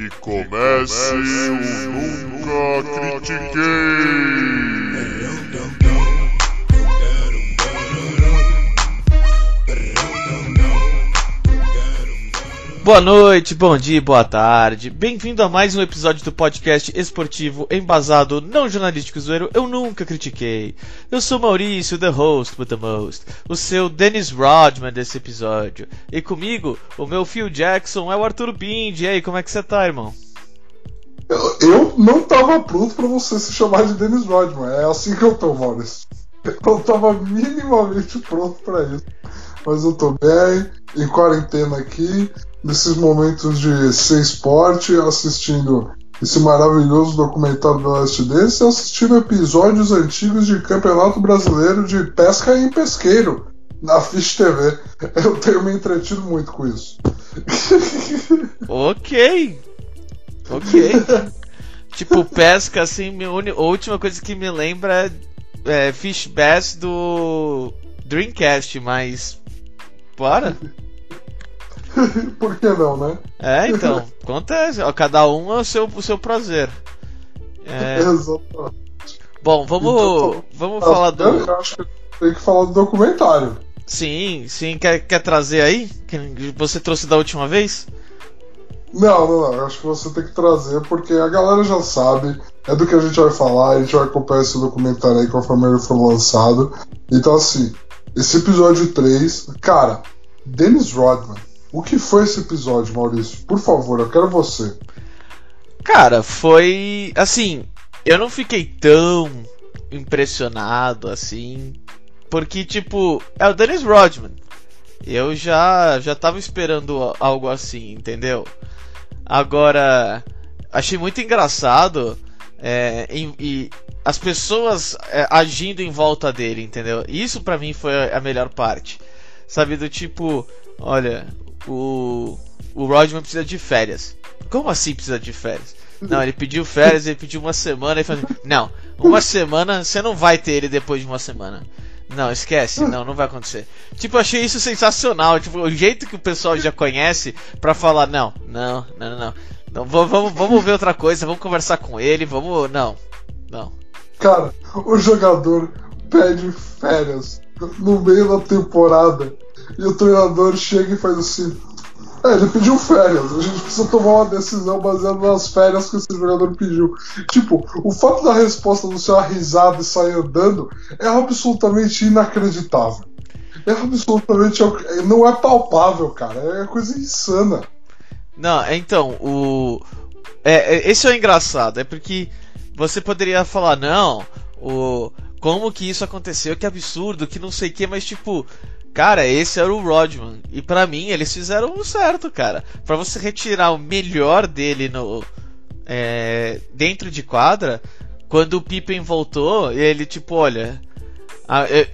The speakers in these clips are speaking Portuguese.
Que comece o Nunca Critiquei! Boa noite, bom dia, boa tarde. Bem-vindo a mais um episódio do podcast esportivo embasado não jornalístico zoeiro Eu Nunca Critiquei. Eu sou Maurício, the host with the most, o seu Dennis Rodman desse episódio. E comigo, o meu Phil Jackson é o Arthur Bindi. E aí, como é que você tá, irmão? Eu, eu não tava pronto pra você se chamar de Dennis Rodman. É assim que eu tô, Maurício. Eu tava minimamente pronto pra isso. Mas eu tô bem, em quarentena aqui, nesses momentos de ser esporte, assistindo esse maravilhoso documentário do Last Dance, assistindo episódios antigos de Campeonato Brasileiro de Pesca em Pesqueiro na Fish TV. Eu tenho me entretido muito com isso. ok. Ok. tipo, pesca, assim, minha a última coisa que me lembra é Fish Bass do Dreamcast, mas. Bora? Por que não, né? É, então. Acontece. Cada um é o seu, o seu prazer. É... Exatamente. Bom, vamos, então, vamos tá falar do. Eu acho que tem que falar do documentário. Sim, sim. Quer, quer trazer aí? Que você trouxe da última vez? Não, não, não. Eu acho que você tem que trazer porque a galera já sabe. É do que a gente vai falar. A gente vai acompanhar esse documentário aí conforme ele for lançado. Então, assim, esse episódio 3, cara, Dennis Rodman o que foi esse episódio, Maurício? Por favor, eu quero você. Cara, foi. Assim, eu não fiquei tão impressionado assim. Porque, tipo, é o Dennis Rodman. Eu já, já tava esperando algo assim, entendeu? Agora, achei muito engraçado é, e, e, as pessoas é, agindo em volta dele, entendeu? Isso para mim foi a melhor parte. Sabe, do tipo, olha, o, o Rodman precisa de férias. Como assim precisa de férias? Não, ele pediu férias, ele pediu uma semana e falou: Não, uma semana você não vai ter ele depois de uma semana. Não, esquece, não, não vai acontecer. Tipo, eu achei isso sensacional. Tipo, o jeito que o pessoal já conhece pra falar: Não, não, não, não. Vamos, vamos ver outra coisa, vamos conversar com ele, vamos. Não, não. Cara, o jogador pede férias no meio da temporada e o treinador chega e faz assim: é, ele pediu férias. A gente precisa tomar uma decisão baseada nas férias que esse jogador pediu. Tipo, o fato da resposta do ser uma risada e sair andando é absolutamente inacreditável. É absolutamente. Não é palpável, cara. É coisa insana. Não, então, o. É, é, esse é o engraçado, é porque você poderia falar, não, o. Como que isso aconteceu? Que absurdo, que não sei o que, mas tipo, Cara, esse era o Rodman. E para mim, eles fizeram o certo, cara. Para você retirar o melhor dele no é, dentro de quadra, quando o Pippen voltou, ele tipo, olha,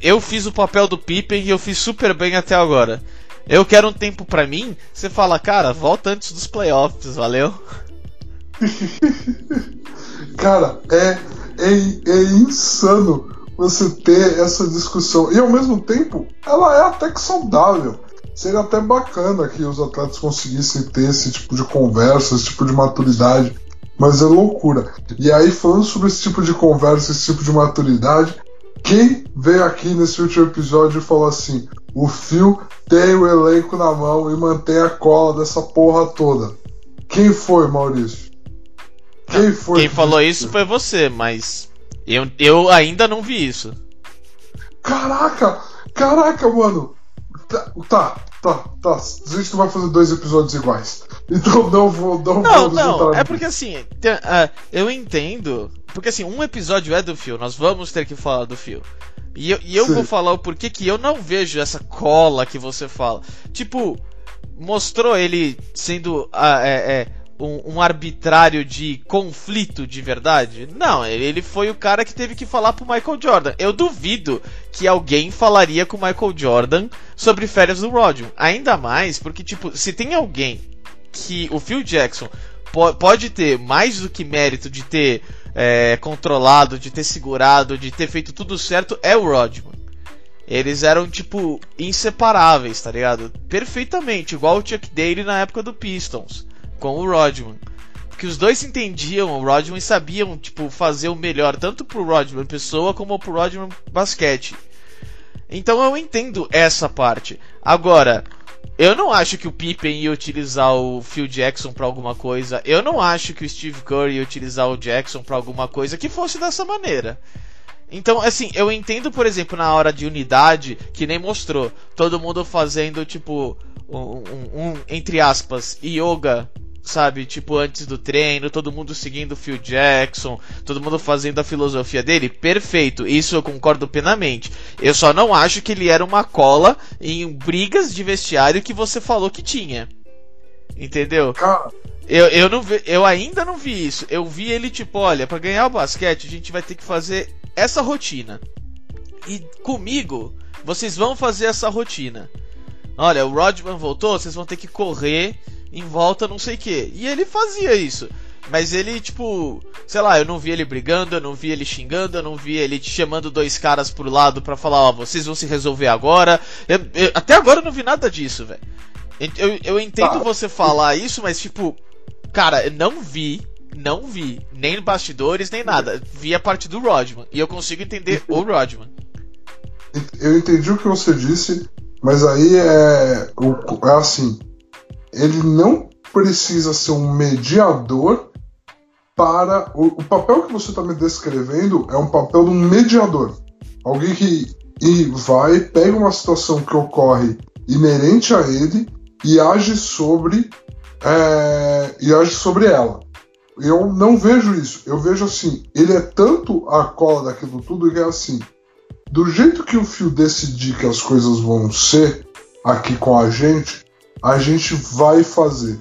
eu fiz o papel do Pippen e eu fiz super bem até agora. Eu quero um tempo para mim. Você fala, cara, volta antes dos playoffs, valeu? cara, é, é, é insano você ter essa discussão. E ao mesmo tempo, ela é até que saudável. Seria até bacana que os atletas conseguissem ter esse tipo de conversa, esse tipo de maturidade. Mas é loucura. E aí, falando sobre esse tipo de conversa, esse tipo de maturidade, quem veio aqui nesse último episódio e falou assim: o Phil tem o elenco na mão e mantém a cola dessa porra toda? Quem foi, Maurício? Quem foi? Quem falou isso foi você, mas eu, eu ainda não vi isso. Caraca! Caraca, mano! Tá, tá, tá, tá. A gente não vai fazer dois episódios iguais. Então não vou. Não, não, não é porque assim, uh, eu entendo. Porque assim, um episódio é do fio, nós vamos ter que falar do fio. E eu, e eu vou falar o porquê que eu não vejo essa cola que você fala. Tipo, mostrou ele sendo uh, é, é, um, um, arbitrário de conflito de verdade? Não, ele foi o cara que teve que falar pro Michael Jordan. Eu duvido que alguém falaria com o Michael Jordan sobre férias do Rodman. Ainda mais porque, tipo, se tem alguém que o Phil Jackson po pode ter mais do que mérito de ter é, controlado, de ter segurado, de ter feito tudo certo, é o Rodman. Eles eram, tipo, inseparáveis, tá ligado? Perfeitamente, igual o Chuck Daly na época do Pistons com o Rodman. que os dois entendiam o Rodman e sabiam, tipo, fazer o melhor, tanto pro Rodman pessoa como pro Rodman basquete. Então eu entendo essa parte. Agora, eu não acho que o Pippen ia utilizar o Phil Jackson para alguma coisa. Eu não acho que o Steve Curry ia utilizar o Jackson para alguma coisa que fosse dessa maneira. Então, assim, eu entendo, por exemplo, na hora de unidade, que nem mostrou, todo mundo fazendo, tipo, um, um, um entre aspas, yoga sabe? Tipo, antes do treino, todo mundo seguindo o Phil Jackson, todo mundo fazendo a filosofia dele. Perfeito, isso eu concordo plenamente. Eu só não acho que ele era uma cola em brigas de vestiário que você falou que tinha. Entendeu? Eu, eu, não vi, eu ainda não vi isso. Eu vi ele tipo, olha, para ganhar o basquete a gente vai ter que fazer essa rotina. E comigo, vocês vão fazer essa rotina. Olha, o Rodman voltou, vocês vão ter que correr em volta, não sei o que. E ele fazia isso. Mas ele, tipo, sei lá, eu não vi ele brigando, eu não vi ele xingando, eu não vi ele chamando dois caras pro lado para falar, ó, vocês vão se resolver agora. Eu, eu, até agora eu não vi nada disso, velho. Eu, eu entendo tá. você falar isso, mas tipo, cara, eu não vi, não vi, nem bastidores, nem nada. Vi a parte do Rodman. E eu consigo entender o Rodman. Eu entendi o que você disse, mas aí é, é assim ele não precisa ser um mediador para. O, o papel que você está me descrevendo é um papel de um mediador. Alguém que e vai, pega uma situação que ocorre inerente a ele e age sobre é, e age sobre ela. Eu não vejo isso. Eu vejo assim, ele é tanto a cola daquilo tudo que é assim. Do jeito que o fio decidir que as coisas vão ser aqui com a gente, a gente vai fazer.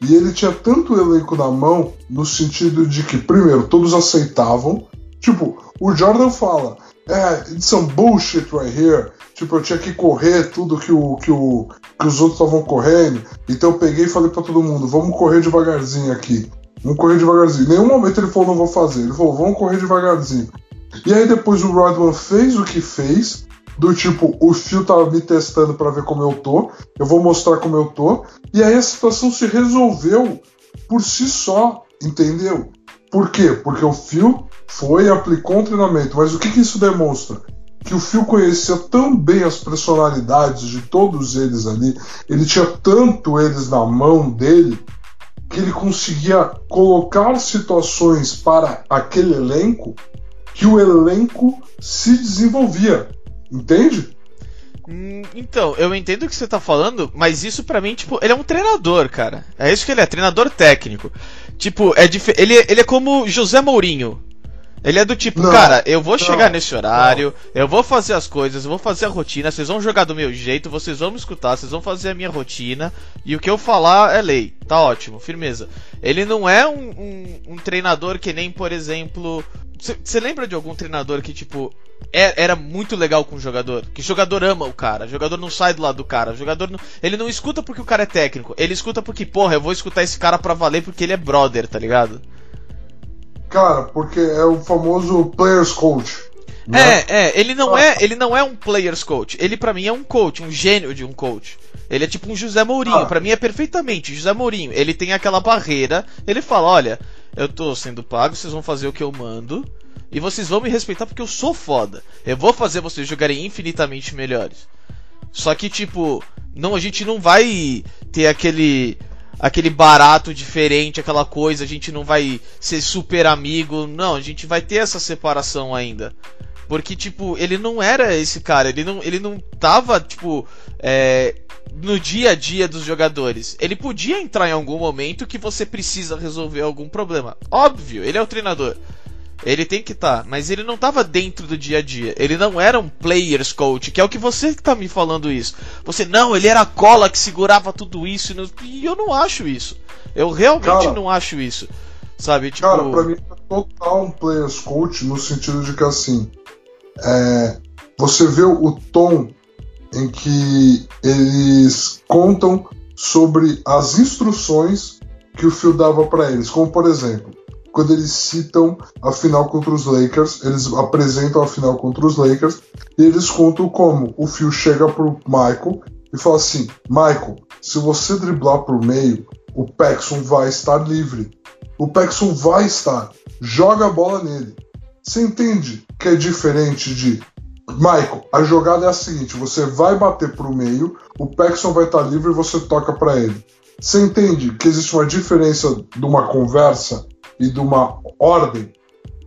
E ele tinha tanto elenco na mão, no sentido de que, primeiro, todos aceitavam. Tipo, o Jordan fala, é, it's some bullshit right here. Tipo, eu tinha que correr tudo que, o, que, o, que os outros estavam correndo. Então eu peguei e falei para todo mundo, vamos correr devagarzinho aqui. Vamos correr devagarzinho. Em nenhum momento ele falou, não vou fazer. Ele falou, vamos correr devagarzinho. E aí depois o Rodman fez o que fez do tipo, o Phil tava me testando para ver como eu tô, eu vou mostrar como eu tô, e aí a situação se resolveu por si só, entendeu? Por quê? Porque o Phil foi e aplicou um treinamento, mas o que, que isso demonstra? Que o Phil conhecia tão bem as personalidades de todos eles ali, ele tinha tanto eles na mão dele, que ele conseguia colocar situações para aquele elenco que o elenco se desenvolvia. Entende? Hum, então, eu entendo o que você tá falando, mas isso para mim, tipo, ele é um treinador, cara. É isso que ele é, treinador técnico. Tipo, é dif... ele, ele é como José Mourinho. Ele é do tipo, não, cara, eu vou não, chegar nesse horário, não. eu vou fazer as coisas, eu vou fazer a rotina, vocês vão jogar do meu jeito, vocês vão me escutar, vocês vão fazer a minha rotina, e o que eu falar é lei. Tá ótimo, firmeza. Ele não é um, um, um treinador que nem, por exemplo. Você lembra de algum treinador que, tipo, é, era muito legal com o jogador. Que o jogador ama o cara. O jogador não sai do lado do cara. O jogador não, ele não escuta porque o cara é técnico. Ele escuta porque, porra, eu vou escutar esse cara pra valer porque ele é brother, tá ligado? Cara, porque é o famoso players coach. Né? É, é, ele não é, ele não é um players coach. Ele para mim é um coach, um gênio de um coach. Ele é tipo um José Mourinho, ah. para mim é perfeitamente José Mourinho. Ele tem aquela barreira, ele fala, olha, eu tô sendo pago, vocês vão fazer o que eu mando. E vocês vão me respeitar porque eu sou foda. Eu vou fazer vocês jogarem infinitamente melhores. Só que, tipo, não, a gente não vai ter aquele aquele barato diferente, aquela coisa, a gente não vai ser super amigo. Não, a gente vai ter essa separação ainda. Porque, tipo, ele não era esse cara, ele não, ele não tava, tipo, é, no dia a dia dos jogadores. Ele podia entrar em algum momento que você precisa resolver algum problema. Óbvio, ele é o treinador. Ele tem que estar, tá, mas ele não estava dentro do dia a dia. Ele não era um players coach, que é o que você que tá me falando isso. Você não, ele era a cola que segurava tudo isso e eu não acho isso. Eu realmente cara, não acho isso. Sabe, tipo, Cara, pra mim é total um players coach no sentido de que assim, é, você vê o tom em que eles contam sobre as instruções que o Phil dava para eles, como por exemplo, quando eles citam a final contra os Lakers, eles apresentam a final contra os Lakers e eles contam como o Phil chega pro Michael e fala assim: Michael, se você driblar pro meio, o Paxson vai estar livre. O Paxson vai estar. Joga a bola nele. Você entende que é diferente de. Michael, a jogada é a seguinte: você vai bater pro meio, o Paxson vai estar livre e você toca para ele. Você entende que existe uma diferença de uma conversa e de uma ordem?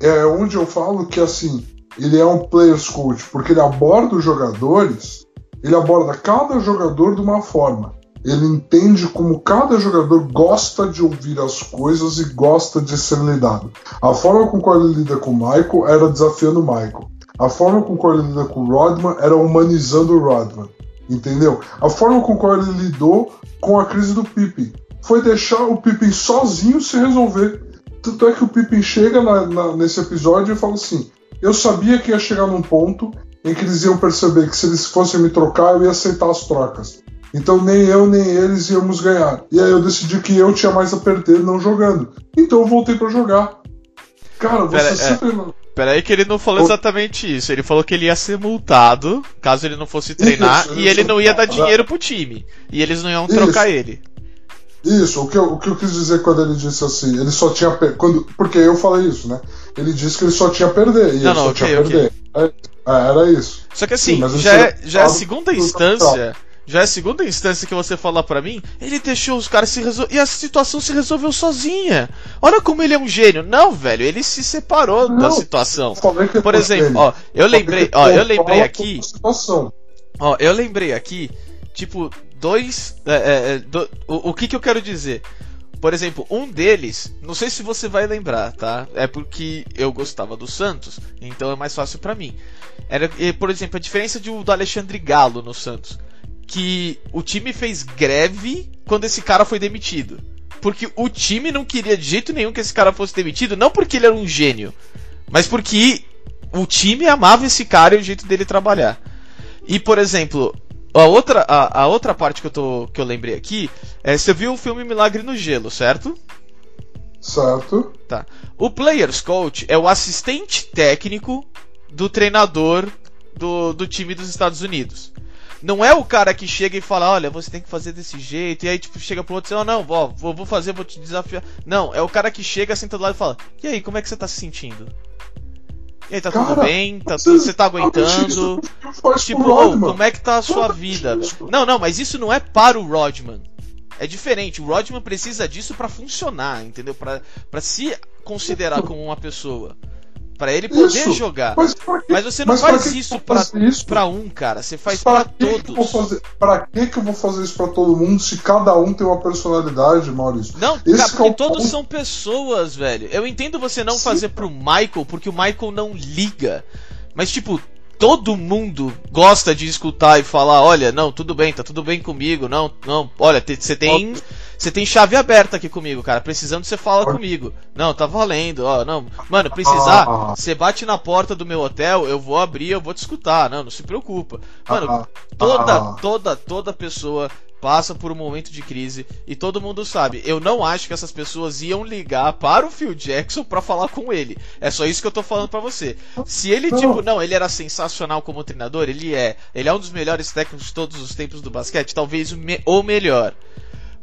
É onde eu falo que assim, ele é um players coach, porque ele aborda os jogadores, ele aborda cada jogador de uma forma. Ele entende como cada jogador gosta de ouvir as coisas e gosta de ser lidado. A forma com qual ele lida com o Michael era desafiando o Michael. A forma com qual ele lida com o Rodman era humanizando o Rodman. Entendeu? A forma com qual ele lidou com a crise do Pippen foi deixar o Pippen sozinho se resolver. Tanto é que o Pippen chega na, na, nesse episódio e fala assim: Eu sabia que ia chegar num ponto em que eles iam perceber que se eles fossem me trocar, eu ia aceitar as trocas. Então nem eu nem eles íamos ganhar. E aí eu decidi que eu tinha mais a perder não jogando. Então eu voltei para jogar. Cara, você Pera, sempre. É. Peraí que ele não falou exatamente isso. Ele falou que ele ia ser multado caso ele não fosse treinar Isso, e ele isso. não ia dar dinheiro pro time. E eles não iam Isso. trocar ele. Isso, o que, eu, o que eu quis dizer quando ele disse assim, ele só tinha. Quando, porque eu falei isso, né? Ele disse que ele só tinha perder. E Não, ele não, só ok, tinha perder. É, é, era isso. Só que assim, Sim, já, é, já é a segunda instância. Já é a segunda instância que você falar pra mim, ele deixou os caras se resolver. E a situação se resolveu sozinha. Olha como ele é um gênio. Não, velho, ele se separou da Não. situação. Eu falei que Por exemplo, ó, eu lembrei, ó, eu lembrei aqui. Situação. Ó, eu lembrei aqui, tipo, dois. é, é, é, do- o, o que, que eu quero dizer? Por exemplo, um deles, não sei se você vai lembrar, tá? É porque eu gostava do Santos, então é mais fácil pra mim. Era, por exemplo, a diferença de, do Alexandre Galo no Santos. Que o time fez greve quando esse cara foi demitido. Porque o time não queria de jeito nenhum que esse cara fosse demitido, não porque ele era um gênio, mas porque o time amava esse cara e o jeito dele trabalhar. E, por exemplo, a outra, a, a outra parte que eu, tô, que eu lembrei aqui é: você viu o filme Milagre no Gelo, certo? Certo? Tá. O Players Coach é o assistente técnico do treinador do, do time dos Estados Unidos. Não é o cara que chega e fala, olha, você tem que fazer desse jeito, e aí tipo, chega pro outro e diz, oh, não, ó, vou, vou fazer, vou te desafiar. Não, é o cara que chega, senta do lado e fala, e aí, como é que você tá se sentindo? E aí, tá tudo Cara, bem? Tá tudo, você tá aguentando? Isso faz Tipo, Rodman. como é que tá a sua vida? isso? Não, não, mas isso não é para o Rodman. É diferente. O Rodman precisa disso pra funcionar, entendeu? Pra se considerar como uma pessoa. Pra ele poder Isso. jogar. Mas, Mas você não mas faz isso pra, pra um, cara. Você faz vou todos. fazer? Pra que, que eu vou fazer isso pra todo mundo se cada um tem uma personalidade, Maurício? Não, Esse cara, é porque o todos ponto. são pessoas, velho. Eu entendo você não Sim. fazer pro Michael, porque o Michael não liga. Mas, tipo, todo mundo gosta de escutar e falar, olha, não, tudo bem, tá tudo bem comigo, não, não, olha, você tem. Você tem chave aberta aqui comigo, cara. Precisando, você fala comigo. Não, tá valendo, ó. Não, mano, precisar, Ah. você bate na porta do meu hotel, eu vou abrir, eu vou te escutar. Não, não se preocupa. Mano, Ah, toda, ah. toda, toda pessoa passa por um momento de crise e todo mundo sabe. Eu não acho que essas pessoas iam ligar para o Phil Jackson pra falar com ele. É só isso que eu tô falando pra você. Se ele, tipo, não, ele era sensacional como treinador, ele é. Ele é um dos melhores técnicos de todos os tempos do basquete, talvez o, me- o melhor.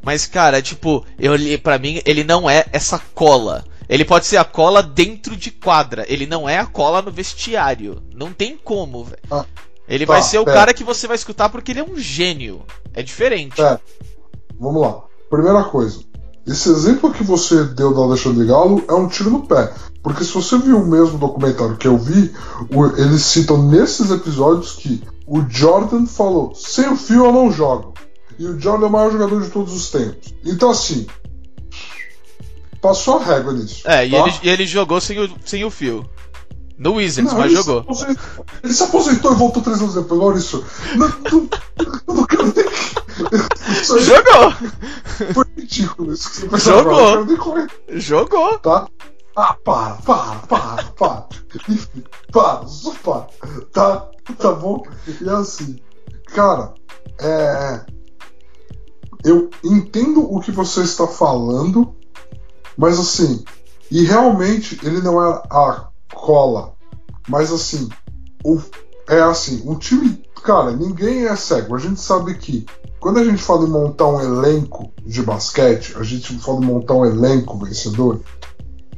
Mas, cara, tipo, eu pra mim, ele não é essa cola. Ele pode ser a cola dentro de quadra. Ele não é a cola no vestiário. Não tem como, velho. Ah, ele tá, vai ser o pera. cara que você vai escutar porque ele é um gênio. É diferente. É. Vamos lá. Primeira coisa. Esse exemplo que você deu do Alexandre Galo é um tiro no pé. Porque se você viu o mesmo documentário que eu vi, eles citam nesses episódios que o Jordan falou: sem o fio eu não jogo. E o Jordan é o maior jogador de todos os tempos. Então, assim. Passou a régua nisso. É, e, tá? ele, e ele jogou sem o, sem o fio. No Wizards, Não, mas ele jogou. Se aposentou, ele se aposentou e voltou três anos depois, Maurício. Não, não, não quero nem. Isso Jogou! foi ridículo. Isso que você fez Jogou. Jogou! tá? Ah, para, para, para, para. Enfim, para, só para. Tá, tá bom? E assim, cara, é. Eu entendo o que você está falando, mas assim, e realmente ele não é a cola, mas assim, o, é assim, um time, cara, ninguém é cego. A gente sabe que quando a gente fala em montar um elenco de basquete, a gente fala em montar um elenco vencedor,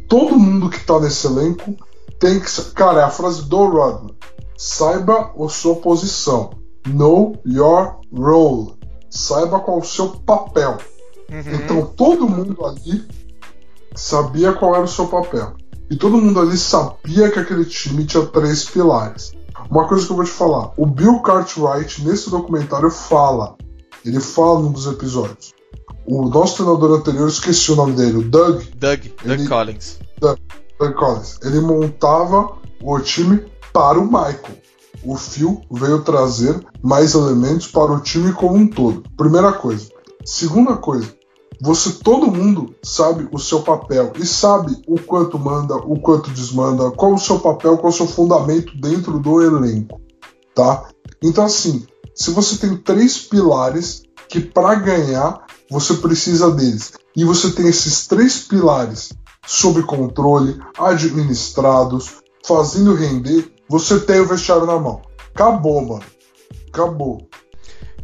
todo mundo que tá nesse elenco tem que. Cara, é a frase do Rodman. Saiba a sua posição. Know your role. Saiba qual é o seu papel. Uhum. Então todo mundo ali sabia qual era o seu papel. E todo mundo ali sabia que aquele time tinha três pilares. Uma coisa que eu vou te falar: o Bill Cartwright, nesse documentário, fala. Ele fala num dos episódios. O nosso treinador anterior, esqueci o nome dele, o Doug, Doug, Doug Ele- Collins. Doug Collins, ele montava o time para o Michael. O Phil veio trazer mais elementos para o time como um todo. Primeira coisa. Segunda coisa, você todo mundo sabe o seu papel e sabe o quanto manda, o quanto desmanda, qual o seu papel, qual o seu fundamento dentro do elenco, tá? Então assim, se você tem três pilares que para ganhar você precisa deles e você tem esses três pilares sob controle, administrados, fazendo render, você tem o vestiário na mão. Acabou, mano. Acabou.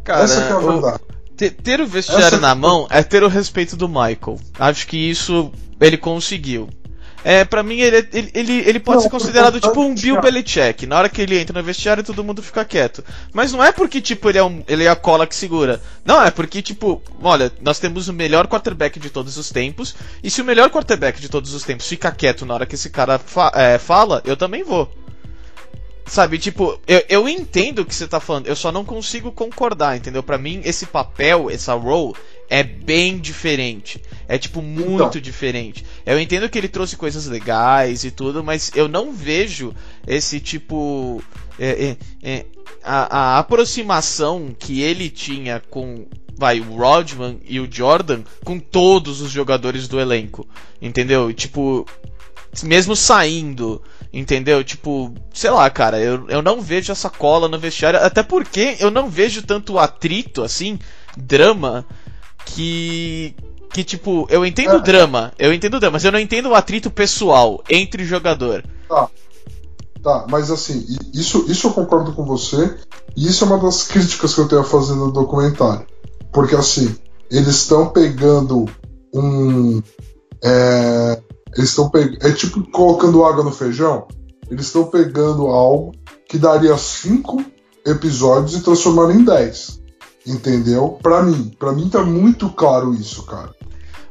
Cara, Essa é a verdade. Ter, ter o vestiário Essa- na mão é ter o respeito do Michael. Acho que isso ele conseguiu. É, para mim ele, ele, ele, ele pode Não, ser considerado tipo um Bill Belichick. Na hora que ele entra no vestiário todo mundo fica quieto. Mas não é porque tipo ele é, um, ele é a cola que segura. Não, é porque tipo, olha, nós temos o melhor quarterback de todos os tempos. E se o melhor quarterback de todos os tempos fica quieto na hora que esse cara fa- é, fala, eu também vou. Sabe, tipo, eu, eu entendo o que você tá falando, eu só não consigo concordar, entendeu? Pra mim, esse papel, essa role, é bem diferente. É, tipo, muito Então. diferente. Eu entendo que ele trouxe coisas legais e tudo, mas eu não vejo esse tipo. é, é, é, a, a aproximação que ele tinha com. Vai, o Rodman e o Jordan com todos os jogadores do elenco. Entendeu? Tipo, mesmo saindo, entendeu? Tipo, sei lá, cara, eu, eu não vejo essa cola no vestiário, até porque eu não vejo tanto atrito, assim, drama, que. Que, tipo, eu entendo o É. drama, eu entendo o drama, mas eu não entendo o atrito pessoal entre jogador. Tá, mas assim, isso, isso eu concordo com você, e isso é uma das críticas que eu tenho a fazer no documentário. Porque assim, eles estão pegando um. É, eles estão pegando. É tipo colocando água no feijão. Eles estão pegando algo que daria cinco episódios e transformando em 10. Entendeu? Pra mim. Pra mim tá muito claro isso, cara.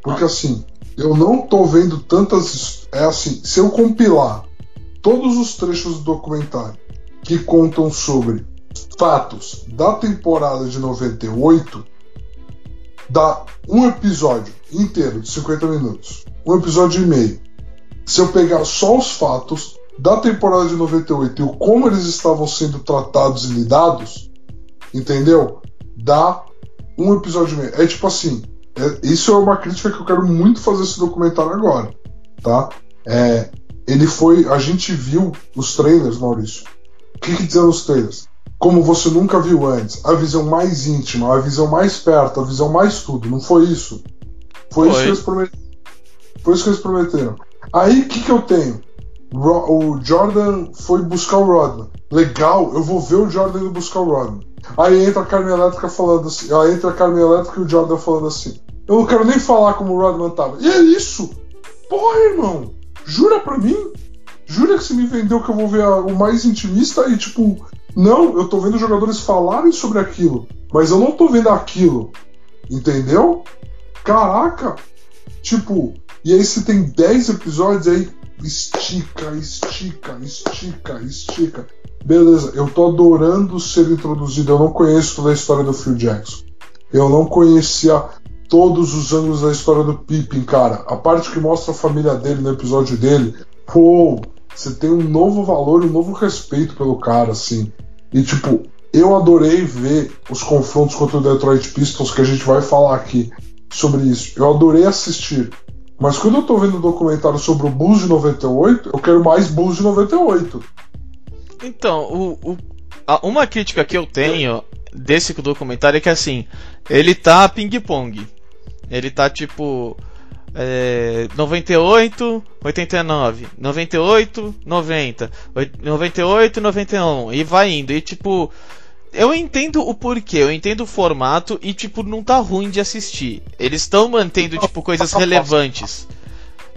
Porque assim, eu não tô vendo tantas. É assim, se eu compilar todos os trechos do documentário que contam sobre fatos da temporada de 98 dá um episódio inteiro de 50 minutos. Um episódio e meio. Se eu pegar só os fatos da temporada de 98 e o como eles estavam sendo tratados e lidados, entendeu? Dá um episódio e meio. É tipo assim, é- isso é uma crítica que eu quero muito fazer esse documentário agora, tá? É, ele foi. A gente viu os trailers, Maurício. O que, que diziam os trailers? Como você nunca viu antes. A visão mais íntima, a visão mais perto, a visão mais tudo. Não foi isso? Foi, isso Foi. que eles prometeram. Foi isso que eles prometeram. Aí o que, que eu tenho? O Jordan foi buscar o Rodman. Legal, eu vou ver o Jordan indo buscar o Rodman. Aí entra a Carmen Elétrica falando assim. Aí entra a Carmen Elétrica e o Jordan falando assim. Eu não quero nem falar como o Rodman tava. E é isso! Porra, irmão! Jura pra mim? Jura que você me vendeu que eu vou ver a- o mais intimista e tipo. Não, eu tô vendo jogadores falarem sobre aquilo. Mas eu não tô vendo aquilo. Entendeu? Caraca! Tipo, e aí você tem 10 episódios aí estica, estica, estica, estica. Beleza, eu tô adorando ser introduzido. Eu não conheço toda a história do Phil Jackson. Eu não conhecia todos os ângulos da história do Pippin, cara. A parte que mostra a família dele no episódio dele. Pô, você tem um novo valor um novo respeito pelo cara, assim. E tipo, eu adorei ver os confrontos contra o Detroit Pistons que a gente vai falar aqui sobre isso. Eu adorei assistir. Mas quando eu tô vendo o documentário sobre o Bulls de 98, eu quero mais Bulls de 98. Então, o, o- a- uma crítica que eu tenho desse documentário é que assim, ele tá ping-pong. Ele tá tipo. É, 98, 89, 98, 90, oit- 98, 91 e vai indo. E tipo, eu entendo o porquê, eu entendo o formato e, tipo, não tá ruim de assistir. Eles estão mantendo, tipo, coisas relevantes.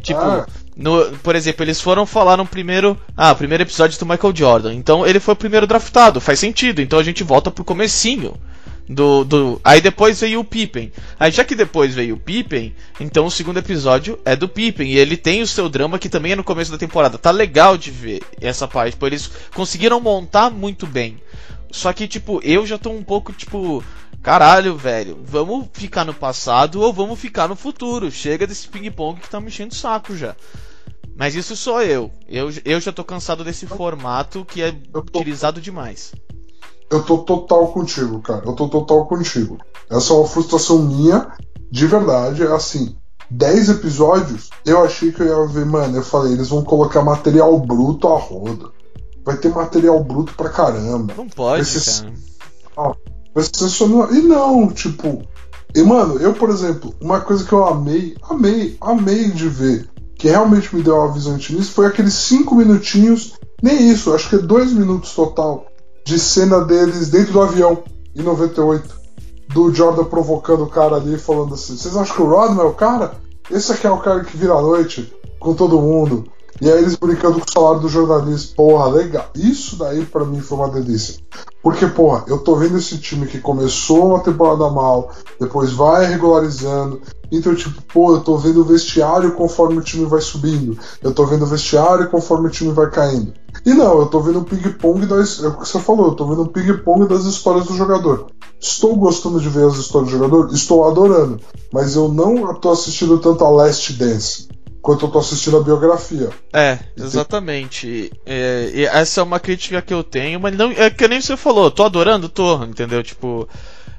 Tipo, Ah. no, por exemplo, eles foram falar no primeiro. Ah, primeiro episódio do Michael Jordan. Então ele foi o primeiro draftado, faz sentido. Então a gente volta pro comecinho. Do, do, aí depois veio o Pippen. Aí já que depois veio o Pippen, então o segundo episódio é do Pippen. E ele tem o seu drama que também é no começo da temporada. Tá legal de ver essa parte. Tipo, eles conseguiram montar muito bem. Só que, tipo, eu já tô um pouco, tipo, caralho, velho, vamos ficar no passado ou vamos ficar no futuro? Chega desse ping-pong que tá me enchendo o saco já. Mas isso sou eu. eu. Eu já tô cansado desse formato que é tô- utilizado demais. Eu tô total contigo, cara. Eu tô total contigo. Essa é uma frustração minha, de verdade. É assim, 10 episódios, eu achei que eu ia ver, mano. Eu falei, eles vão colocar material bruto a roda. Vai ter material bruto pra caramba. Não pode, Esses- cara. Vai ser só no... E não, tipo. E, mano, eu, por exemplo, uma coisa que eu amei, amei, amei de ver, que realmente me deu uma visão nisso, foi aqueles 5 minutinhos, nem isso, acho que é 2 minutos total, de cena deles dentro do avião, em 98. Do Jordan provocando o cara ali, falando assim: vocês acham que o Rodman é o cara? Esse aqui é o cara que vira a noite com todo mundo. E aí eles brincando com o salário do jornalista. Porra, legal. Isso daí pra mim foi uma delícia. Porque, porra, eu tô vendo esse time que começou uma temporada mal, depois vai regularizando. Então, tipo, pô, eu tô vendo o vestiário conforme o time vai subindo. Eu tô vendo o vestiário conforme o time vai caindo. E não, eu tô vendo um ping-pong das. É o que você falou, eu tô vendo um ping-pong das histórias do jogador. Estou gostando de ver as histórias do jogador? Estou adorando. Mas eu não tô assistindo tanto a Last Dance quanto eu tô assistindo a biografia. É, exatamente. É, e essa é uma crítica que eu tenho, mas não é que nem você falou, tô adorando, tô, entendeu? Tipo,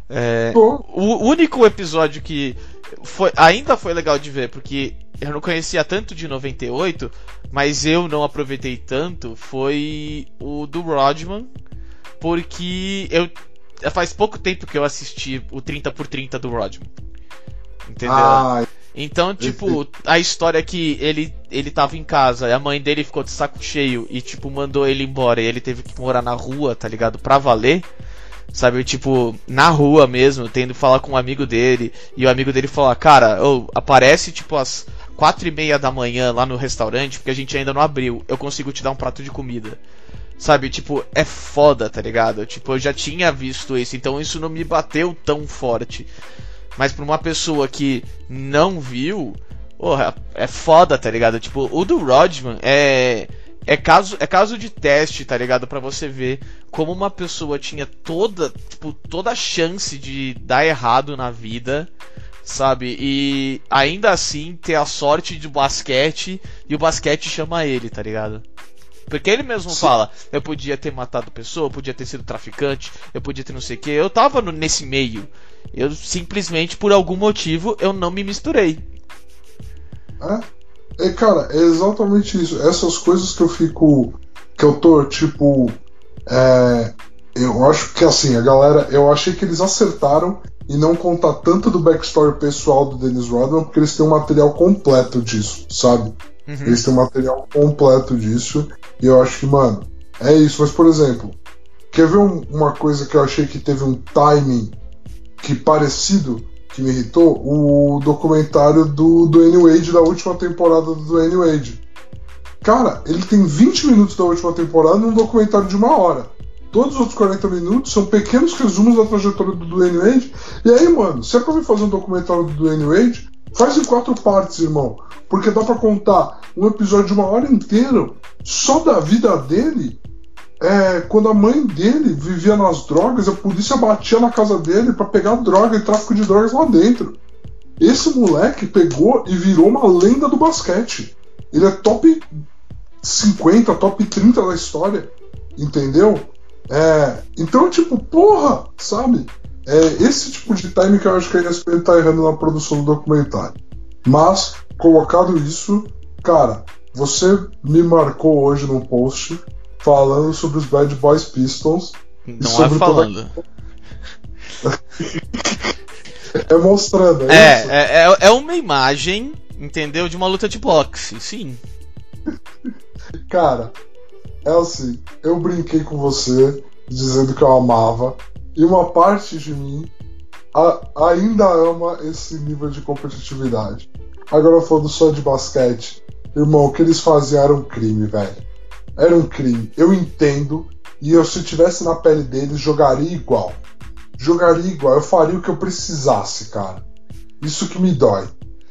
é, o único episódio que foi, ainda foi legal de ver, porque eu não conhecia tanto de 98, mas eu não aproveitei tanto, foi o do Rodman, porque eu faz pouco tempo que eu assisti o 30 por 30 do Rodman. Entendeu? Ah, Então, tipo, a história é que ele, ele tava em casa, e a mãe dele ficou de saco cheio e, tipo, mandou ele embora. E ele teve que morar na rua, tá ligado? Pra valer. Sabe, tipo, na rua mesmo, tendo que falar com um amigo dele. E o amigo dele falou, cara, ô, aparece, tipo, às quatro e meia da manhã lá no restaurante, porque a gente ainda não abriu. Eu consigo te dar um prato de comida. Sabe, tipo, é foda, tá ligado? Tipo, eu já tinha visto isso, então isso não me bateu tão forte. Mas pra uma pessoa que não viu, porra, é foda, tá ligado? Tipo, o do Rodman é. É caso, é caso de teste, tá ligado? Pra você ver como uma pessoa tinha toda, tipo, toda a chance de dar errado na vida, sabe? E ainda assim ter a sorte do basquete e o basquete chama ele, tá ligado? Porque ele mesmo Sim. fala, eu podia ter matado pessoa, eu podia ter sido traficante, eu podia ter não sei o que, eu tava no- nesse meio. Eu simplesmente, por algum motivo, eu não me misturei. É? É, cara, é exatamente isso. Essas coisas que eu fico. Que eu tô, tipo. É, eu acho que assim, a galera. Eu achei que eles acertaram em não contar tanto do backstory pessoal do Dennis Rodman, porque eles têm um material completo disso, sabe? Uhum. Eles têm um material completo disso. E eu acho que, mano, é isso. Mas, por exemplo, quer ver um- uma coisa que eu achei que teve um timing que parecido, que me irritou? O documentário do Dwayne Wade da última temporada do Dwayne Wade. Cara, ele tem 20 minutos da última temporada num documentário de uma hora. Todos os outros 40 minutos são pequenos resumos da trajetória do Dwayne Wade. E aí, mano, se é pra mim fazer um documentário do Dwayne Wade, faz em quatro partes, irmão. Porque dá pra contar um episódio de uma hora inteira só da vida dele. É, quando a mãe dele vivia nas drogas, a polícia batia na casa dele pra pegar droga e tráfico de drogas lá dentro. Esse moleque pegou e virou uma lenda do basquete. Ele é top 50, top 30 da história. Entendeu? É, então, tipo, porra, sabe? É esse tipo de time que eu acho que a ESPN tá errando na produção do documentário. Mas, colocado isso, cara, você me marcou hoje num post falando sobre os Bad Boys Pistons. Não é sobre toda- falando. É mostrando, é, isso? É, é, é- é uma imagem, entendeu? De uma luta de boxe, sim. Cara, é assim, eu brinquei com você dizendo que eu amava, e uma parte de mim a, ainda ama esse nível de competitividade. Agora falando só de basquete, irmão, o que eles faziam era um crime, velho. Era um crime. Eu entendo, e eu se tivesse na pele deles, jogaria igual. Jogaria igual, eu faria o que eu precisasse, cara. Isso que me dói.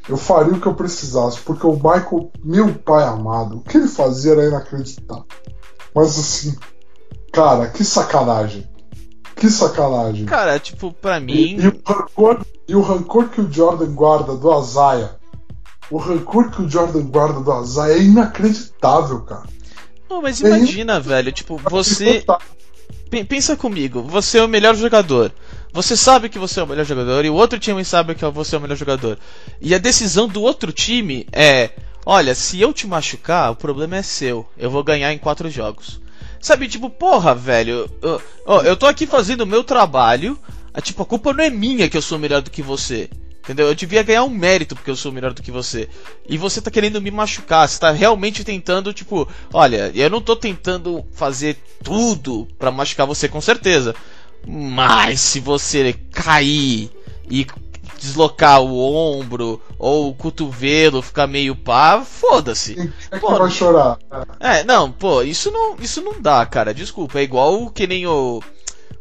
Eu faria o que eu precisasse, porque o Michael, meu pai amado, o que ele fazia era inacreditável. Mas assim, cara, que sacanagem. Que sacanagem. Cara, tipo, pra mim. E, e, o rancor, e o rancor que o Jordan guarda do Azaia. O rancor que o Jordan guarda do Azaia é inacreditável, cara. Não, mas imagina, é velho, tipo, você. Pensa comigo, você é o melhor jogador. Você sabe que você é o melhor jogador e o outro time sabe que você é o melhor jogador. E a decisão do outro time é: olha, se eu te machucar, o problema é seu. Eu vou ganhar em quatro jogos. Sabe, tipo, porra, velho. Eu, eu, eu tô aqui fazendo o meu trabalho. A, tipo, a culpa não é minha que eu sou melhor do que você. Entendeu? Eu devia ganhar um mérito porque eu sou melhor do que você. E você tá querendo me machucar. Você tá realmente tentando, tipo, olha, eu não tô tentando fazer tudo para machucar você com certeza. Mas se você cair e deslocar o ombro ou o cotovelo, ficar meio pá, foda-se. É que vai chorar. É, não, pô, isso não, isso não dá, cara. Desculpa, é igual que nem o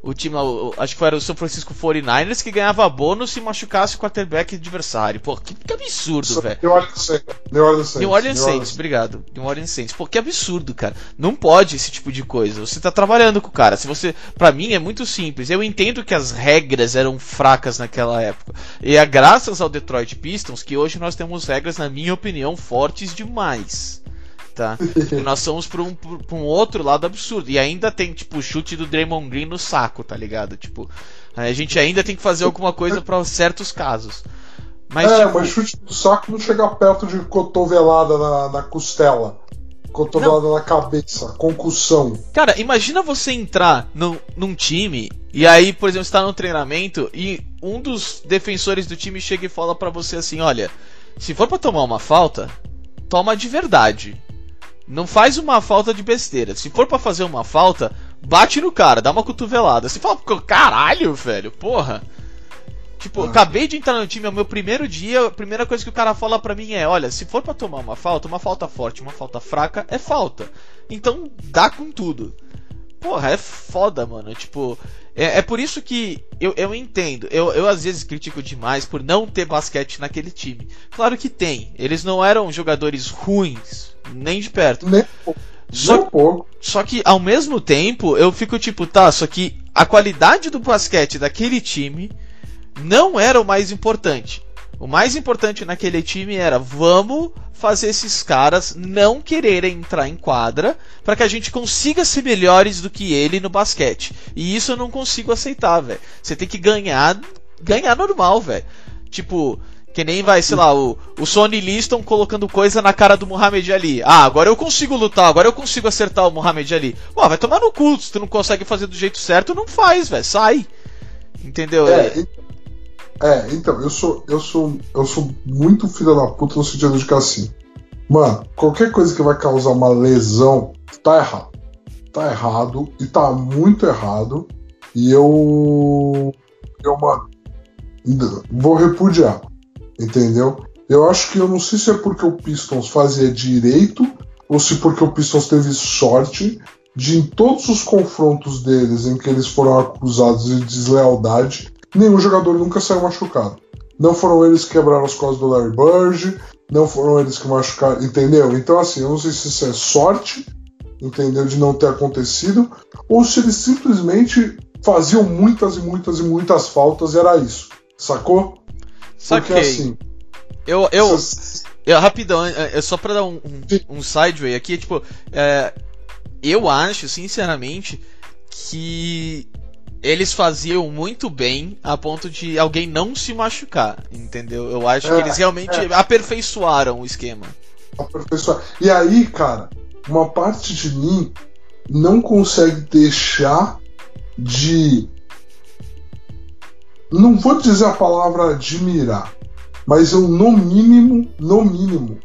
o time, acho que era o São Francisco 49ers, que ganhava bônus se machucasse o quarterback adversário. Pô, que, que absurdo, velho. New Orleans Saints. New Orleans Saints, New Orleans Saints obrigado. New Orleans Saints. Pô, que absurdo, cara. Não pode esse tipo de coisa. Você tá trabalhando com o cara. Se você, para mim é muito simples. Eu entendo que as regras eram fracas naquela época. E é graças ao Detroit Pistons que hoje nós temos regras, na minha opinião, fortes demais tá? Nós somos pra um, pra um outro lado absurdo. E ainda tem, tipo, o chute do Draymond Green no saco, tá ligado? Tipo, a gente ainda tem que fazer alguma coisa para certos casos. Mas, é, tipo... mas chute do saco não chega perto de cotovelada na, na costela. Cotovelada não. na cabeça, concussão. Cara, imagina você entrar num, num time e aí, por exemplo, está no treinamento e um dos defensores do time chega e fala para você assim: olha, se for para tomar uma falta, toma de verdade. Não faz uma falta de besteira. Se for para fazer uma falta, bate no cara, dá uma cotovelada. Se fala, caralho, velho, porra. Tipo, ah. acabei de entrar no time, é o meu primeiro dia, a primeira coisa que o cara fala pra mim é: olha, se for para tomar uma falta, uma falta forte, uma falta fraca, é falta. Então dá com tudo. Porra, é foda, mano. Tipo, é, é por isso que eu, eu entendo. Eu, eu às vezes critico demais por não ter basquete naquele time. Claro que tem. Eles não eram jogadores ruins, nem de perto. Nem só, pouco. só que ao mesmo tempo eu fico tipo, tá, só que a qualidade do basquete daquele time não era o mais importante. O mais importante naquele time era vamos fazer esses caras não quererem entrar em quadra para que a gente consiga ser melhores do que ele no basquete. E isso eu não consigo aceitar, velho. Você tem que ganhar, ganhar normal, velho. Tipo, que nem vai, sei lá, o, o Sony Liston colocando coisa na cara do Muhammad Ali. Ah, agora eu consigo lutar, agora eu consigo acertar o Muhammad Ali. Pô, vai tomar no cu, se tu não consegue fazer do jeito certo, não faz, velho, sai. Entendeu? É, é... é, então, eu sou, eu sou, eu sou muito filho da puta no sentido de que assim, mano, qualquer coisa que vai causar uma lesão, tá errado. Tá errado, e tá muito errado, e eu, eu, mano, vou repudiar entendeu? Eu acho que eu não sei se é porque o Pistons fazia direito ou se porque o Pistons teve sorte de em todos os confrontos deles em que eles foram acusados de deslealdade, nenhum jogador nunca saiu machucado. Não foram eles que quebraram as costas do Larry Bird, não foram eles que machucaram, entendeu? Então assim, eu não sei se isso é sorte, entendeu, de não ter acontecido, ou se eles simplesmente faziam muitas e muitas e muitas faltas e era isso, sacou? Saquei. Porque assim. Eu, eu, eu rapidão, é, é só pra dar um, um, um sideway aqui, tipo, é, eu acho, sinceramente, que eles faziam muito bem a ponto de alguém não se machucar, entendeu? Eu acho é, que eles realmente é. aperfeiçoaram o esquema. Aperfeiçoar. E aí, cara, uma parte de mim não consegue deixar de não vou dizer a palavra admirar, mas eu no mínimo, no mínimo,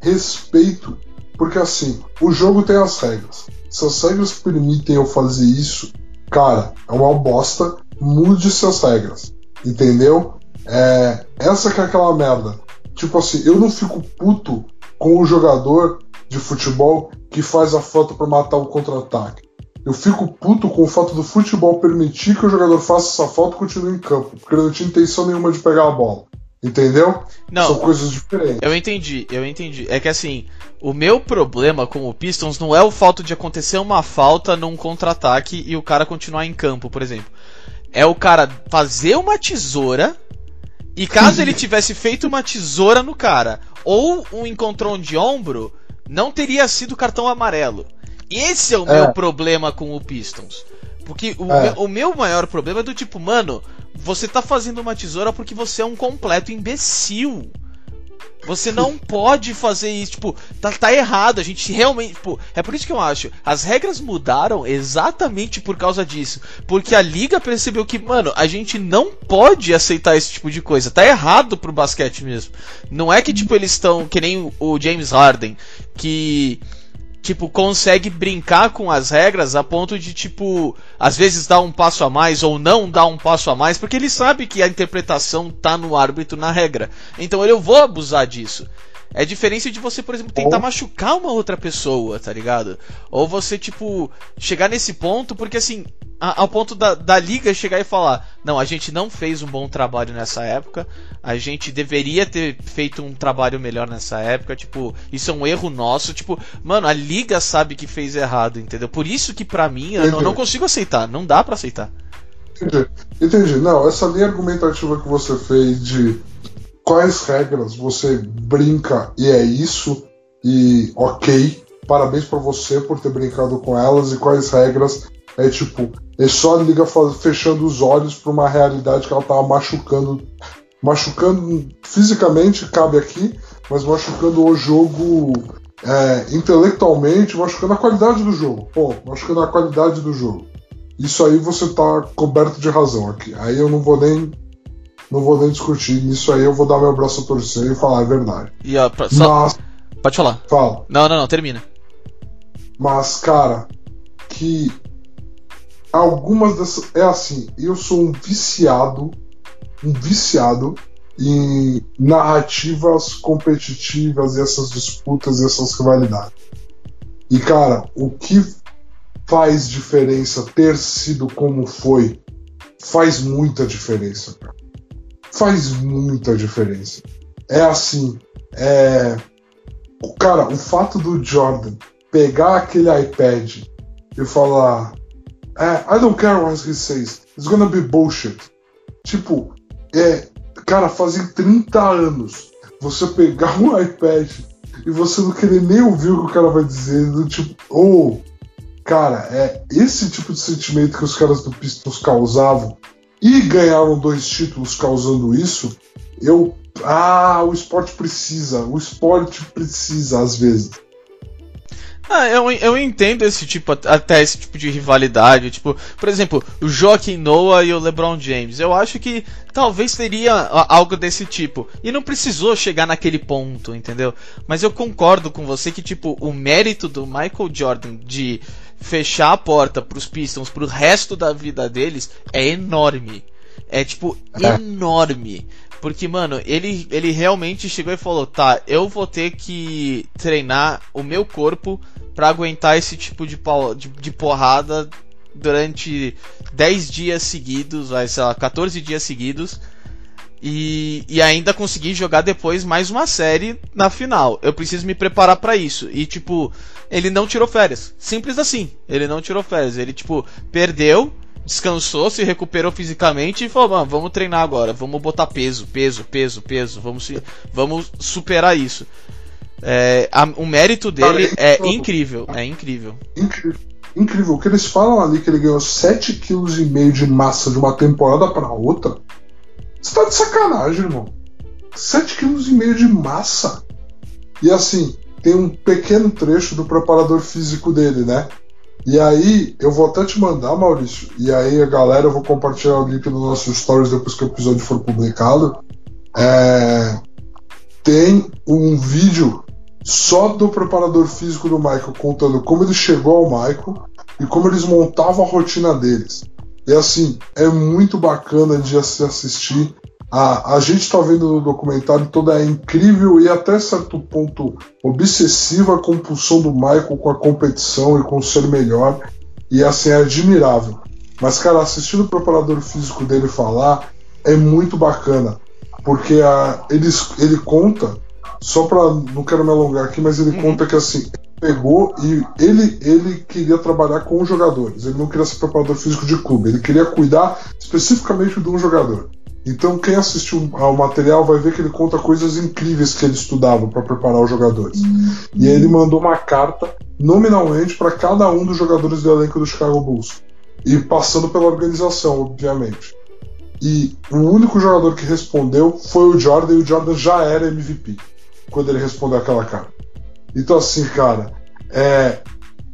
respeito, porque assim, o jogo tem as regras. Se as regras permitem eu fazer isso, cara, é uma bosta, mude suas regras. Entendeu? É, essa que é aquela merda. Tipo assim, eu não fico puto com o jogador de futebol que faz a falta para matar o contra-ataque. Eu fico puto com o fato do futebol permitir que o jogador faça essa falta e continue em campo, porque ele não tinha intenção nenhuma de pegar a bola. Entendeu? Não, São coisas diferentes. Eu entendi, eu entendi. É que assim, o meu problema com o Pistons não é o fato de acontecer uma falta num contra-ataque e o cara continuar em campo, por exemplo. É o cara fazer uma tesoura e caso ele tivesse feito uma tesoura no cara ou um encontrão de ombro, não teria sido cartão amarelo. Esse é o É. meu problema com o Pistons. Porque o, É. meu, o meu maior problema é do tipo, mano, você tá fazendo uma tesoura porque você é um completo imbecil. Você não pode fazer isso, tipo, tá, tá errado, a gente realmente, tipo, é por isso que eu acho, as regras mudaram exatamente por causa disso, porque a liga percebeu que, mano, a gente não pode aceitar esse tipo de coisa, tá errado pro basquete mesmo. Não é que, tipo, eles estão, que nem o James Harden, que tipo, consegue brincar com as regras a ponto de, tipo, às vezes dar um passo a mais ou não dar um passo a mais, porque ele sabe que a interpretação tá no árbitro na regra. Então eu vou abusar disso. É diferente de você, por exemplo, tentar Ou- machucar uma outra pessoa, tá ligado? Ou você, tipo, chegar nesse ponto, porque assim, a- ao ponto da, da liga chegar e falar: não, a gente não fez um bom trabalho nessa época, a gente deveria ter feito um trabalho melhor nessa época, tipo, isso é um erro nosso, tipo, mano, a liga sabe que fez errado, entendeu? Por isso que pra mim eu não, não consigo aceitar, não dá pra aceitar. Entendi. Entendi. Não, essa linha argumentativa que você fez de quais regras você brinca e é isso, e ok, parabéns pra você por ter brincado com elas, e quais regras é tipo, é só liga fechando os olhos pra uma realidade que ela tava machucando. Machucando fisicamente, cabe aqui, mas machucando o jogo é, intelectualmente, machucando a qualidade do jogo. Pô, machucando a qualidade do jogo. Isso aí você tá coberto de razão aqui. Aí eu não vou nem. Não vou nem discutir. Nisso aí eu vou dar meu braço a torcer e falar a verdade. E ó, pra- só, Mas, pode falar. fala. Não, não, não, termina. Mas, cara, que algumas dessas. É assim, eu sou um viciado, um viciado em narrativas competitivas e essas disputas e essas rivalidades. E, cara, o que faz diferença ter sido como foi, faz muita diferença, cara. Faz muita diferença. É assim, é. o- Cara, o fato do Jordan pegar aquele iPad e falar é, I don't care what he says, it's gonna be bullshit. Tipo, é, cara, fazem 30 anos você pegar um iPad e você não querer nem ouvir o que o cara vai dizer, do tipo, ou, cara, é esse tipo de sentimento que os caras do Pistons causavam e ganharam dois títulos causando isso, eu. Ah, o esporte precisa, o esporte precisa às vezes. Ah, eu, eu entendo esse tipo, até esse tipo de rivalidade. Tipo, por exemplo, o Joaquim Noah e o LeBron James. Eu acho que talvez teria algo desse tipo. E não precisou chegar naquele ponto, entendeu? Mas eu concordo com você que, tipo, o mérito do Michael Jordan de fechar a porta pros Pistons pro resto da vida deles é enorme. É, tipo, É. enorme. Porque, mano, ele, ele realmente chegou e falou: tá, eu vou ter que treinar o meu corpo pra aguentar esse tipo de, de, de porrada durante 10 dias seguidos, vai, sei lá, 14 dias seguidos. E, e ainda conseguir jogar depois mais uma série na final. Eu preciso me preparar pra isso. E, tipo, ele não tirou férias. Simples assim. Ele não tirou férias. Ele, tipo, perdeu, descansou, se recuperou fisicamente e falou: Mano, vamos treinar agora. Vamos botar peso, peso, peso, peso. Vamos, se, vamos superar isso. É, a- o mérito dele é incrível. É incrível. Incrível. Incrível. O que eles falam ali que ele ganhou 7,5 kg de massa de uma temporada para outra. Você tá de sacanagem, irmão. 7,5 kg de massa. E assim, tem um pequeno trecho do preparador físico dele, né? E aí, eu vou até te mandar, Maurício. E aí, a galera, eu vou compartilhar o link no nosso stories depois que o episódio for publicado. É, Tem um vídeo só do preparador físico do Michael contando como ele chegou ao Michael, e como eles montavam a rotina deles. E assim, é muito bacana de se assistir. A, a gente tá vendo no documentário toda a incrível e até certo ponto obsessiva compulsão do Michael com a competição e com ser melhor. E assim, é admirável. Mas, cara, assistindo o preparador físico dele falar é muito bacana. Porque a, ele, ele conta, só pra. Não quero me alongar aqui, mas ele uhum. conta que assim, pegou e ele, ele queria trabalhar com os jogadores. Ele não queria ser preparador físico de clube, ele queria cuidar especificamente de um jogador. Então, quem assistiu ao material vai ver que ele conta coisas incríveis que ele estudava para preparar os jogadores. Uhum. E aí ele mandou uma carta nominalmente para cada um dos jogadores do elenco do Chicago Bulls. E passando pela organização, obviamente. E o único jogador que respondeu foi o Jordan, e o Jordan já era MVP quando ele respondeu aquela carta. Então, assim, cara, é,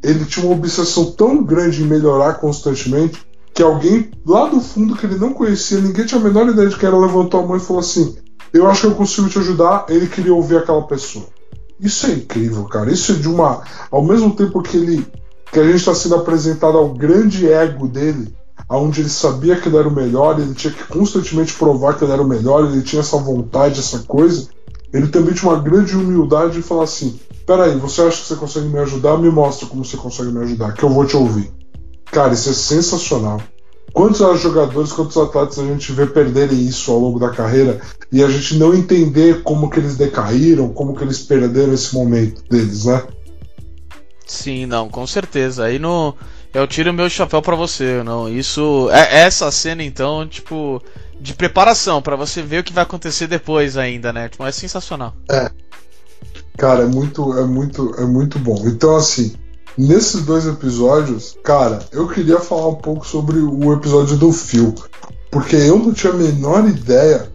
ele tinha uma obsessão tão grande em melhorar constantemente que alguém lá do fundo que ele não conhecia, ninguém tinha a menor ideia de que era, levantou a mão e falou assim: Eu acho que eu consigo te ajudar. Ele queria ouvir aquela pessoa. Isso é incrível, cara. Isso é de uma. Ao mesmo tempo que ele. que a gente está sendo apresentado ao grande ego dele, onde ele sabia que ele era o melhor, ele tinha que constantemente provar que ele era o melhor, ele tinha essa vontade, essa coisa. Ele também tinha uma grande humildade de falar assim: peraí, você acha que você consegue me ajudar? Me mostra como você consegue me ajudar, que eu vou te ouvir. Cara, isso é sensacional. Quantos jogadores, quantos atletas a gente vê perderem isso ao longo da carreira e a gente não entender como que eles decaíram, como que eles perderam esse momento deles, né? Sim, não, com certeza. Aí no eu tiro meu chapéu para você, não. Isso é essa cena então, tipo, de preparação para você ver o que vai acontecer depois ainda, né? Tipo, é sensacional. É. Cara, é muito é muito é muito bom. Então assim, nesses dois episódios, cara, eu queria falar um pouco sobre o episódio do Phil, porque eu não tinha a menor ideia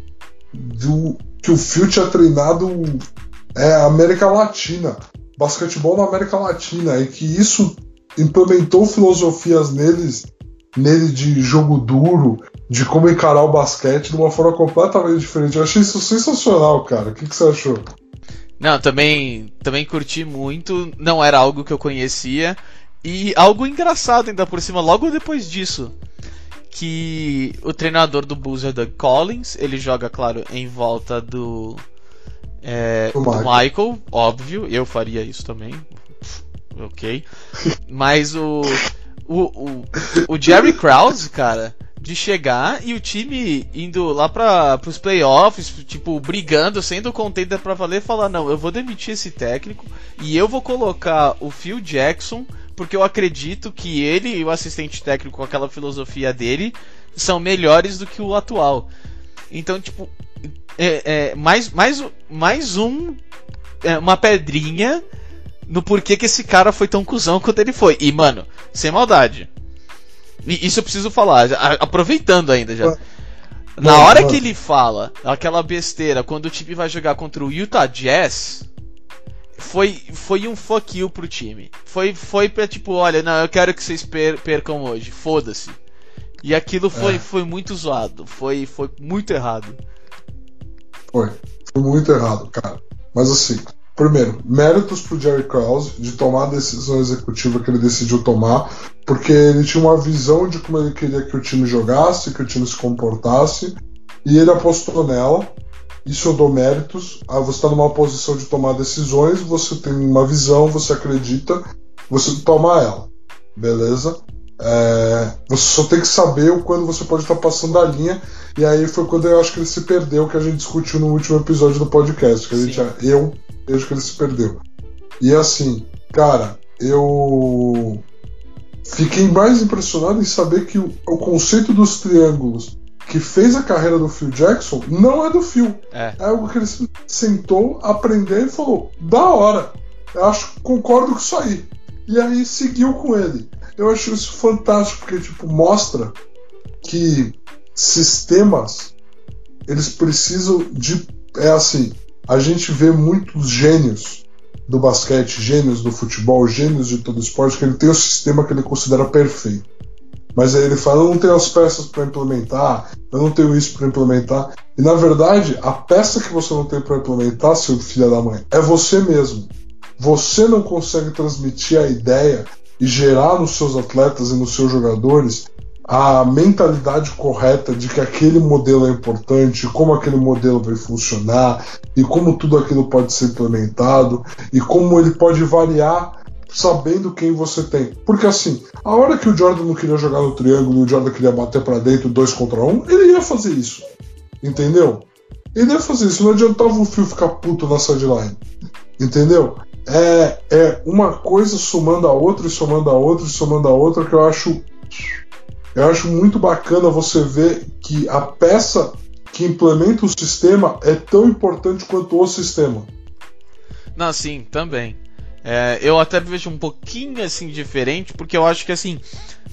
do que o Phil tinha treinado é, América Latina, basquetebol na América Latina, e que isso implementou filosofias neles, nele de jogo duro, de como encarar o basquete de uma forma completamente diferente. Eu achei isso sensacional, cara. O que, que você achou? Não, também, também curti muito. Não era algo que eu conhecia. E algo engraçado ainda por cima, logo depois disso. Que o treinador do Bulls é Doug Collins. Ele joga, claro, em volta do. É, do Michael. Michael, óbvio. Eu faria isso também ok. Mas o, o, o, o Jerry Krause, cara, de chegar e o time indo lá para os playoffs, tipo, brigando, sendo contender para valer, falar: não, eu vou demitir esse técnico e eu vou colocar o Phil Jackson, porque eu acredito que ele e o assistente técnico com aquela filosofia dele são melhores do que o atual. Então, tipo, é, é mais, mais, mais um, é, uma pedrinha no porquê que esse cara foi tão cuzão quanto ele foi. E, mano, sem maldade. Isso eu preciso falar, aproveitando ainda já. Na hora que ele fala aquela besteira quando o time vai jogar contra o Utah Jazz, foi, foi um fuck you pro time. Foi, foi pra tipo, olha, não, eu quero que vocês per percam hoje, foda-se. E aquilo foi, é. foi muito zoado, foi, foi muito errado. Foi, foi muito errado, cara. Mas assim, primeiro, méritos pro Jerry Krause de tomar a decisão executiva que ele decidiu tomar, porque ele tinha uma visão de como ele queria que o time jogasse, que o time se comportasse, e ele apostou nela. Isso eu dou méritos. Ah, você está numa posição de tomar decisões, você tem uma visão, você acredita, você toma ela. Beleza? É, você só tem que saber o quando você pode estar passando a linha. E aí foi quando eu acho que ele se perdeu, que a gente discutiu no último episódio do podcast. Que a gente, eu desde que ele se perdeu. E assim, cara, eu fiquei mais impressionado em saber que o, o, conceito dos triângulos que fez a carreira do Phil Jackson não é do Phil. É, é algo que ele sentou, aprendeu e falou: da hora, eu acho, concordo com isso aí. E aí seguiu com ele. Eu acho isso fantástico, porque tipo, mostra que sistemas eles precisam de. É assim, a gente vê muitos gênios do basquete, gênios do futebol, gênios de todo esporte, que ele tem o sistema que ele considera perfeito. Mas aí ele fala: eu não tenho as peças para implementar, eu não tenho isso para implementar. E na verdade, a peça que você não tem para implementar, seu filho da mãe, é você mesmo. Você não consegue transmitir a ideia e gerar nos seus atletas e nos seus jogadores a mentalidade correta de que aquele modelo é importante, como aquele modelo vai funcionar e como tudo aquilo pode ser implementado e como ele pode variar sabendo quem você tem. Porque assim, a hora que o Jordan não queria jogar no triângulo o Jordan queria bater para dentro dois contra um, ele ia fazer isso. Entendeu? Ele ia fazer isso, não adiantava o fio ficar puto na sideline. Entendeu? É, é uma coisa somando a outra e somando a outra e somando a outra que eu acho eu acho muito bacana você ver que a peça que implementa o sistema é tão importante quanto o sistema. Não, sim, também. É, eu até vejo um pouquinho assim diferente, porque eu acho que assim,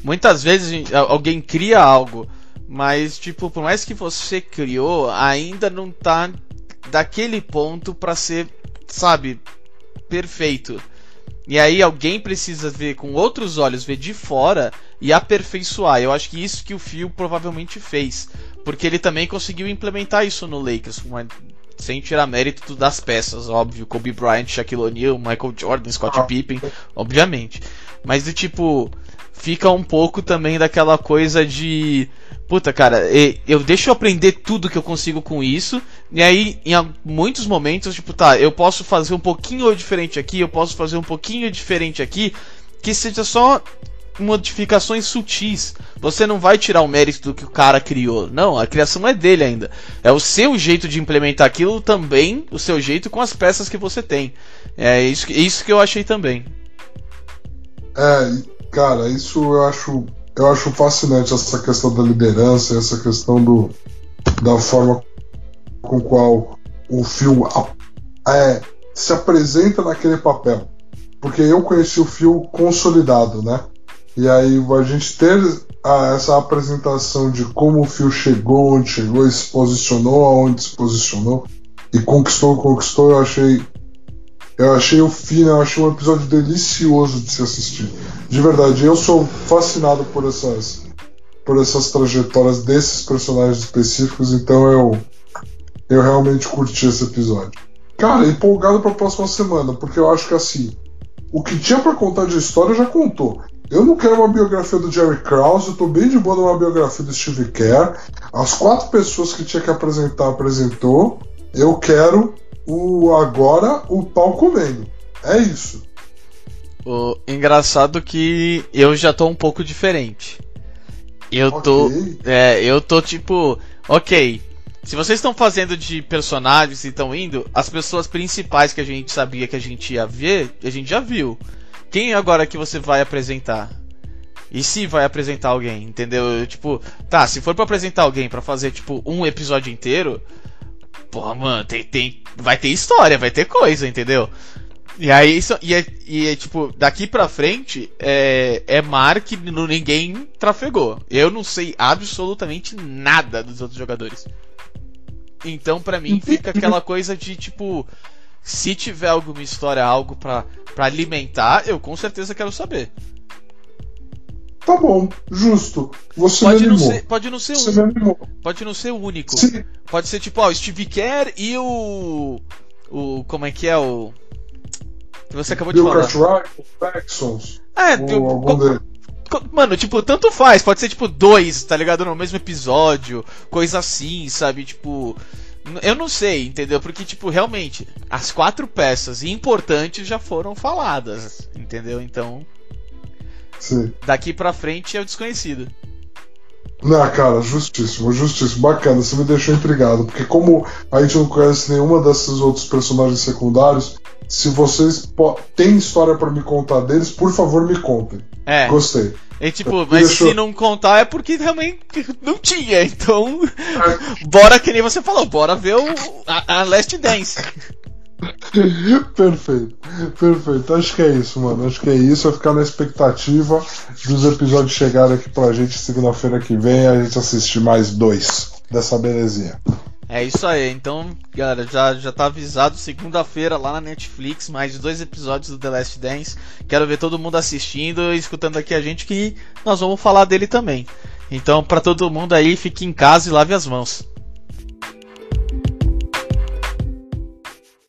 muitas vezes alguém cria algo, mas tipo, por mais que você criou, ainda não tá daquele ponto para ser, sabe, perfeito. E aí alguém precisa ver com outros olhos, ver de fora e aperfeiçoar. Eu acho que isso que o Phil provavelmente fez, porque ele também conseguiu implementar isso no Lakers, sem tirar mérito das peças, óbvio, Kobe Bryant, Shaquille O'Neal, Michael Jordan, Scott ah. Pippen, obviamente. Mas do tipo, fica um pouco também daquela coisa de puta, cara, eu deixo eu aprender tudo que eu consigo com isso, e aí em muitos momentos, tipo, tá, eu posso fazer um pouquinho diferente aqui, eu posso fazer um pouquinho diferente aqui, que seja só modificações sutis. Você não vai tirar o mérito do que o cara criou. Não, a criação é dele ainda. É o seu jeito de implementar aquilo também, o seu jeito com as peças que você tem. É isso, isso que eu achei também. É, cara, isso eu acho, eu acho fascinante essa questão da liderança, essa questão do, da forma com qual o Phil é, se apresenta naquele papel. Porque eu conheci o Phil consolidado, né? E aí a gente ter a, essa apresentação de como o Phil chegou, onde chegou, se posicionou, aonde se posicionou e conquistou, conquistou, eu achei eu achei o fim, eu achei um episódio delicioso de se assistir. De verdade, eu sou fascinado por essas por essas trajetórias desses personagens específicos, então eu eu realmente curti esse episódio. Cara, empolgado para a próxima semana, porque eu acho que assim, o que tinha para contar de história já contou. Eu não quero uma biografia do Jerry Krause, eu tô bem de boa numa biografia do Steve Kerr. As quatro pessoas que tinha que apresentar apresentou. Eu quero o agora o pau comendo. É isso. O engraçado que eu já tô um pouco diferente. Eu okay. tô. É, eu tô tipo. Ok. Se vocês estão fazendo de personagens e estão indo, as pessoas principais que a gente sabia que a gente ia ver, a gente já viu. Quem agora que você vai apresentar? E se vai apresentar alguém, entendeu? Tipo, tá, se for para apresentar alguém para fazer tipo um episódio inteiro, porra, mano, tem, tem, vai ter história, vai ter coisa, entendeu? E aí, isso, e, é, e é, tipo, daqui pra frente, é, é mar que ninguém trafegou. Eu não sei absolutamente nada dos outros jogadores. Então, pra mim, fica aquela coisa de, tipo, se tiver alguma história, algo para alimentar, eu com certeza quero saber. Tá bom, justo. Você pode não ser, pode não ser Você um, pode não ser o único. Sim. Pode ser tipo, ó, o Steve Kerr e o o como é que é o que você acabou Bill de falar. Paxons. É, co, mano, tipo, tanto faz, pode ser tipo dois, tá ligado, no mesmo episódio, coisa assim, sabe, tipo, eu não sei, entendeu? Porque, tipo, realmente, as quatro peças importantes já foram faladas, entendeu? Então. Sim. Daqui pra frente é o desconhecido. Não, cara, justíssimo, justíssimo. Bacana, você me deixou intrigado. Porque, como a gente não conhece nenhuma desses outros personagens secundários, se vocês têm história para me contar deles, por favor, me contem. É. Gostei. É tipo, mas Deixou... se não contar é porque realmente não tinha. Então, bora que nem você falou, bora ver o, a, a Last Dance. perfeito, perfeito. Acho que é isso, mano. Acho que é isso. Eu ficar na expectativa dos episódios chegarem aqui pra gente segunda-feira que vem a gente assistir mais dois dessa belezinha. É isso aí, então, galera, já, já tá avisado segunda-feira lá na Netflix, mais dois episódios do The Last Dance. Quero ver todo mundo assistindo e escutando aqui a gente que nós vamos falar dele também. Então, para todo mundo aí, fique em casa e lave as mãos.